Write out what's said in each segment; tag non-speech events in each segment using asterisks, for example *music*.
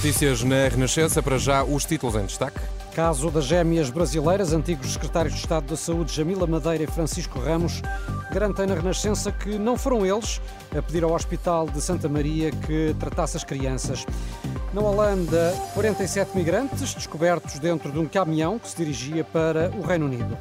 Notícias na Renascença, para já os títulos em destaque. Caso das gêmeas brasileiras, antigos secretários de Estado da Saúde Jamila Madeira e Francisco Ramos garantem na Renascença que não foram eles a pedir ao Hospital de Santa Maria que tratasse as crianças. Na Holanda, 47 migrantes descobertos dentro de um caminhão que se dirigia para o Reino Unido.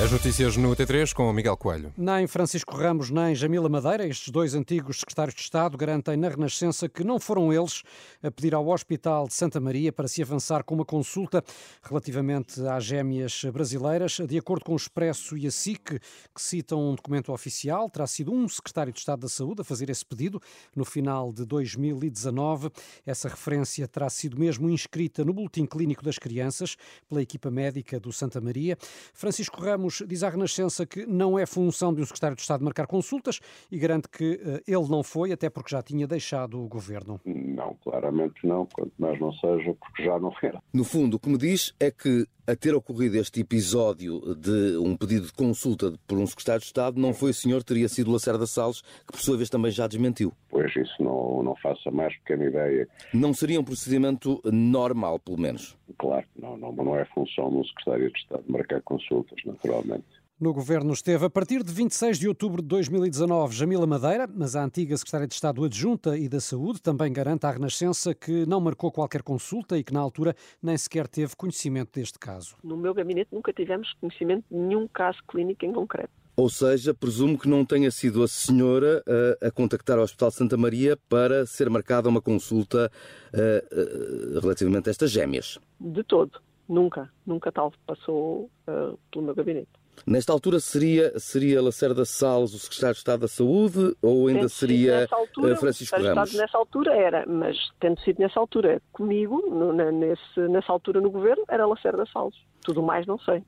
As notícias no T3 com o Miguel Coelho. Nem Francisco Ramos nem Jamila Madeira, estes dois antigos secretários de Estado, garantem na Renascença que não foram eles a pedir ao Hospital de Santa Maria para se avançar com uma consulta relativamente às gêmeas brasileiras. De acordo com o Expresso e a SIC, que citam um documento oficial, terá sido um secretário de Estado da Saúde a fazer esse pedido no final de 2019. Essa referência terá sido mesmo inscrita no Boletim Clínico das Crianças pela equipa médica do Santa Maria. Francisco Ramos Ramos diz à Renascença que não é função de um secretário de Estado marcar consultas e garante que uh, ele não foi, até porque já tinha deixado o governo. Não, claramente não, quanto mais não seja, porque já não era. No fundo, o que me diz é que a ter ocorrido este episódio de um pedido de consulta por um secretário de Estado, não foi o senhor, teria sido Lacerda Salles, que por sua vez também já desmentiu. Pois isso não, não faça mais pequena ideia. Não seria um procedimento normal, pelo menos? Claro, não, não, não é função de um secretário de Estado marcar consultas, naturalmente. No governo esteve a partir de 26 de outubro de 2019 Jamila Madeira, mas a antiga secretária de Estado adjunta e da Saúde também garante à Renascença que não marcou qualquer consulta e que na altura nem sequer teve conhecimento deste caso. No meu gabinete nunca tivemos conhecimento de nenhum caso clínico em concreto. Ou seja, presumo que não tenha sido a senhora a, a contactar o Hospital Santa Maria para ser marcada uma consulta uh, uh, relativamente a estas gêmeas. De todo. Nunca. Nunca tal passou uh, pelo meu gabinete. Nesta altura seria, seria Lacerda Salles o secretário de Estado da Saúde ou ainda Tendo seria altura, Francisco o Ramos? Estado nessa altura era, mas tendo sido nessa altura comigo, no, na, nesse, nessa altura no governo, era Lacerda Salles. Tudo mais não sei.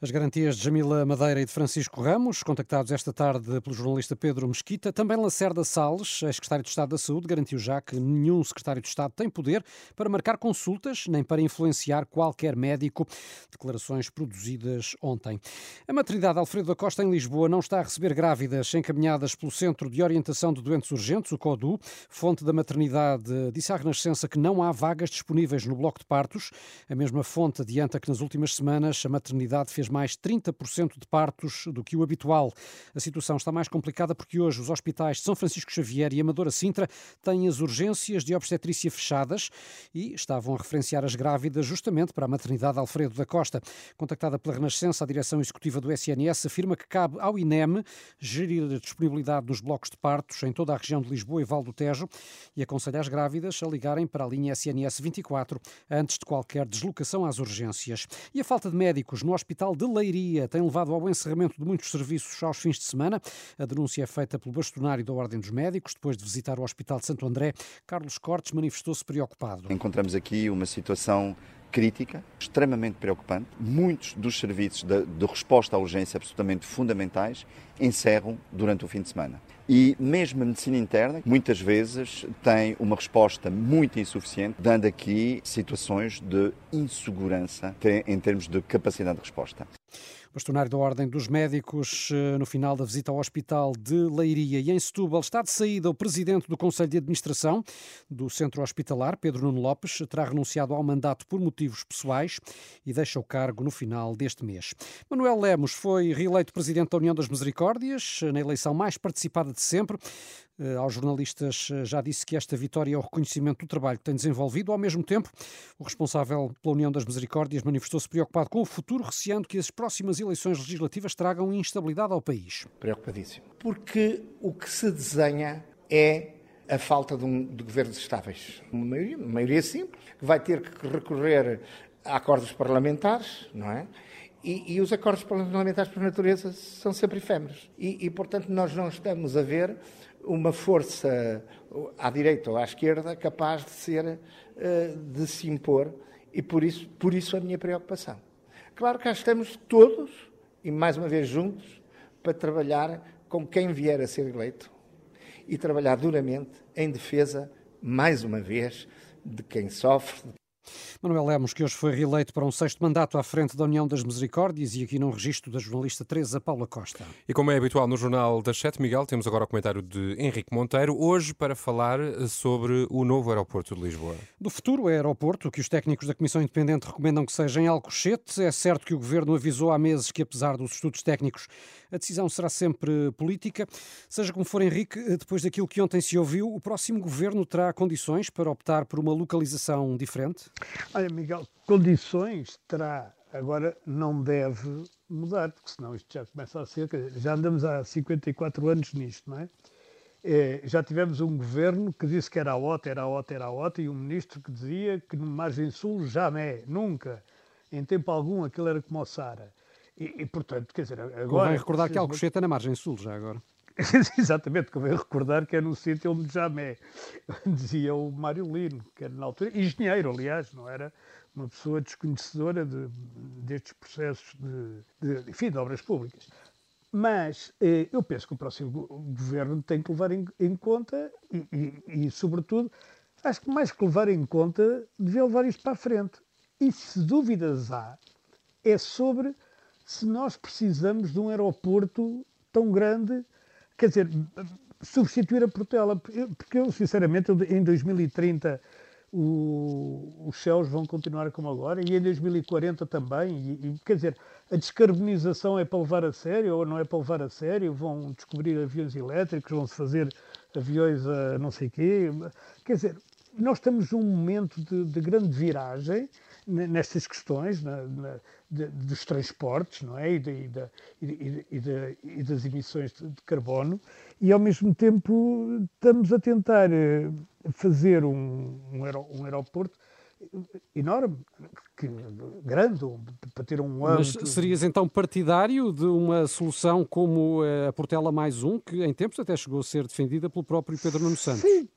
As garantias de Jamila Madeira e de Francisco Ramos, contactados esta tarde pelo jornalista Pedro Mesquita, também Lacerda Salles, ex-secretário de Estado da Saúde, garantiu já que nenhum secretário de Estado tem poder para marcar consultas nem para influenciar qualquer médico. Declarações produzidas ontem. A maternidade Alfredo da Costa em Lisboa não está a receber grávidas encaminhadas pelo Centro de Orientação de Doentes Urgentes, o CODU. Fonte da maternidade disse à Renascença que não há vagas disponíveis no bloco de partos. A mesma fonte adianta que nas últimas semanas a maternidade fez mais 30% de partos do que o habitual. A situação está mais complicada porque hoje os hospitais de São Francisco Xavier e Amadora Sintra têm as urgências de obstetrícia fechadas e estavam a referenciar as grávidas justamente para a maternidade Alfredo da Costa. Contactada pela Renascença, a direção executiva do SNS afirma que cabe ao INEM gerir a disponibilidade dos blocos de partos em toda a região de Lisboa e Val do Tejo e aconselha as grávidas a ligarem para a linha SNS 24 antes de qualquer deslocação às urgências. E a falta de médicos no Hospital de Leiria tem levado ao encerramento de muitos serviços aos fins de semana. A denúncia é feita pelo bastonário da Ordem dos Médicos. Depois de visitar o Hospital de Santo André, Carlos Cortes manifestou-se preocupado. Encontramos aqui uma situação crítica, extremamente preocupante. Muitos dos serviços de, de, resposta à urgência absolutamente fundamentais encerram durante o fim de semana. E mesmo a medicina interna, muitas vezes, tem uma resposta muito insuficiente, dando aqui situações de insegurança em termos de capacidade de resposta. Bastonário da Ordem dos Médicos, eh, no final da visita ao Hospital de Leiria e em Setúbal, está de saída o presidente do Conselho de Administração do Centro Hospitalar, Pedro Nuno Lopes, terá renunciado ao mandato por motivos pessoais e deixa o cargo no final deste mês. Manuel Lemos foi reeleito presidente da União das Misericórdias, na eleição mais participada de sempre. Eh, aos jornalistas eh, já disse que esta vitória é o reconhecimento do trabalho que tem desenvolvido. Ao mesmo tempo, o responsável pela União das Misericórdias manifestou-se preocupado com o futuro, receando que as próximas eleições legislativas tragam instabilidade ao país. Preocupadíssimo. Porque o que se desenha é a falta de, um, de governos estáveis. Uma maioria, uma maioria simples, que vai ter que recorrer a acordos parlamentares, não é? E, e, os acordos parlamentares por natureza são sempre efêmeros. E, e, portanto, nós não estamos a ver uma força à direita ou à esquerda capaz de ser, eh, de se impor. E por isso, por isso a minha preocupação. Claro que cá estamos todos, e mais uma vez juntos, para trabalhar com quem vier a ser eleito e trabalhar duramente em defesa, mais uma vez, de quem sofre, Manuel Lemos, que hoje foi reeleito para um sexto mandato à frente da União das Misericórdias e aqui num registro da jornalista Teresa Paula Costa. E como é habitual no Jornal das Sete, Miguel, temos agora o comentário de Henrique Monteiro, hoje para falar sobre o novo aeroporto de Lisboa. Do futuro aeroporto, que os técnicos da Comissão Independente recomendam que seja em Alcochete, é certo que o Governo avisou há meses que, apesar dos estudos técnicos, a decisão será sempre política. Seja como for, Henrique, depois daquilo que ontem se ouviu, o próximo Governo terá condições para optar por uma localização diferente? Olha, Miguel, condições terá. Agora não deve mudar, porque senão isto já começa a ser. Já andamos há 54 anos nisto, não é? é já tivemos um governo que disse que era a OTA, era a OTA, era a OTA, e um ministro que dizia que no Margem Sul jamais, nunca, em tempo algum, aquilo era como o Sara. E, e, portanto, quer dizer, agora. Convém recordar que Alcochete é na Margem Sul, já agora. *laughs* Exatamente, convém recordar que é no sítio onde Jamé, *laughs* dizia o Mário Lino, que era na altura engenheiro, aliás, não era uma pessoa desconhecedora de, destes processos de, de, enfim, de obras públicas. Mas eh, eu penso que o próximo governo tem que levar em, em conta e, e, e, sobretudo, acho que mais que levar em conta, devia levar isto para a frente. E se dúvidas há, é sobre se nós precisamos de um aeroporto tão grande quer dizer, substituir a Portela, porque eu, sinceramente, em 2030 o, os céus vão continuar como agora e em 2040 também. E, e, quer dizer, a descarbonização é para levar a sério ou não é para levar a sério? Vão descobrir aviões elétricos, vão-se fazer aviões a não sei quê. Quer dizer, nós estamos num momento de, de grande viragem nestas questões na, na, de, dos transportes não é? e, de, e, de, e das emissões de, carbono e ao mesmo tempo estamos a tentar eh, fazer um, um, um aeroporto enorme, que, grande, para ter um âmbito... Mas serias então partidário de uma solução como a Portela Mais Um, que em tempos até chegou a ser defendida pelo próprio Pedro Nuno Santos? Sim,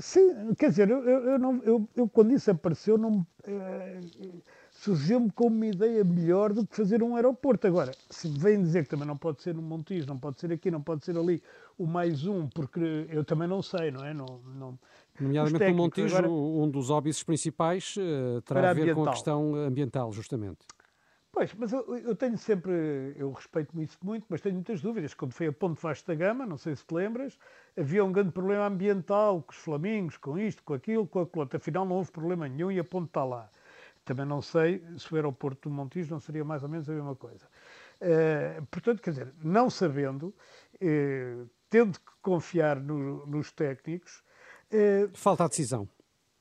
Sim, quer dizer, eu, eu, não, eu, eu quando isso apareceu, não, eh, surgiu-me como uma ideia melhor do que fazer um aeroporto. Agora, se vem dizer que também não pode ser no Montijo, não pode ser aqui, não pode ser ali, o mais um, porque eu também não sei, não é? Não, não, Nomeadamente no Montijo, agora, um dos óbices principais uh, terá a ver com a questão ambiental, justamente. Pois, mas eu, eu, tenho sempre, eu respeito isso muito, mas tenho muitas dúvidas. Quando foi a Ponte Vasta Gama, não sei se te lembras, havia um grande problema ambiental com os flamingos, com isto, com aquilo, com aquilo outro. Afinal, não houve problema nenhum e a ponte está lá. Também não sei se o aeroporto do Montijo não seria mais ou menos a mesma coisa. Uh, portanto, quer dizer, não sabendo, uh, tendo que confiar no, nos técnicos. Uh, falta a decisão.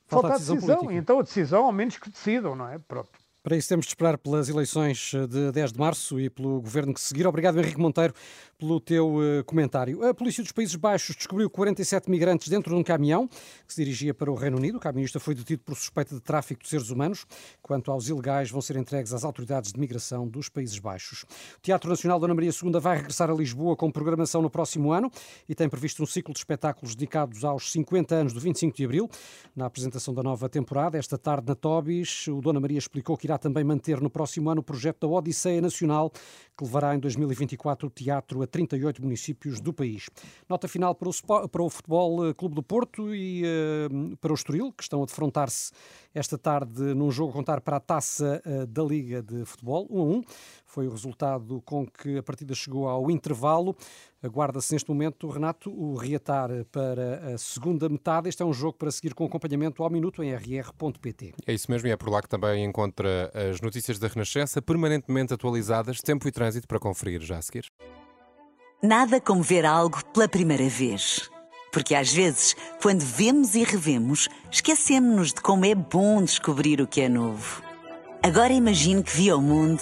Falta, falta a decisão, decisão então a decisão, ao menos que decidam, não é? Pronto. Para isso temos de esperar pelas eleições de 10 de março e pelo governo que seguir. Obrigado, Henrique Monteiro, pelo teu uh, comentário. A Polícia dos Países Baixos descobriu 47 migrantes dentro de um caminhão que se dirigia para o Reino Unido. O camionista foi detido por suspeita de tráfico de seres humanos. Quanto aos ilegais, vão ser entregues às autoridades de migração dos Países Baixos. O Teatro Nacional Dona Maria II vai regressar a Lisboa com programação no próximo ano e tem previsto um ciclo de espetáculos dedicados aos 50 anos do 25 de Abril. Na apresentação da nova temporada, esta tarde na Tobis, o Dona Maria explicou que irá também manter no próximo ano o projeto da Odisseia Nacional, que levará em 2024 o teatro a 38 municípios do país. Nota final para o, para o Futebol eh, Clube do Porto e uh, para o Estoril, que estão a defrontar-se esta tarde num jogo contar para a taça uh, da Liga de Futebol, 1 a 1. Foi o resultado com que a partida chegou ao intervalo. Aguarda-se neste momento, Renato, o reatar para a segunda metade. Este é um jogo para seguir com acompanhamento ao minuto em rr.pt. É isso mesmo e é por lá que também encontra as notícias da Renascença permanentemente atualizadas, tempo e trânsito para conferir já a seguir. Nada como ver algo pela primeira vez. Porque às vezes, quando vemos e revemos, esquecemos-nos de como é bom descobrir o que é novo. Agora imagine que viu o mundo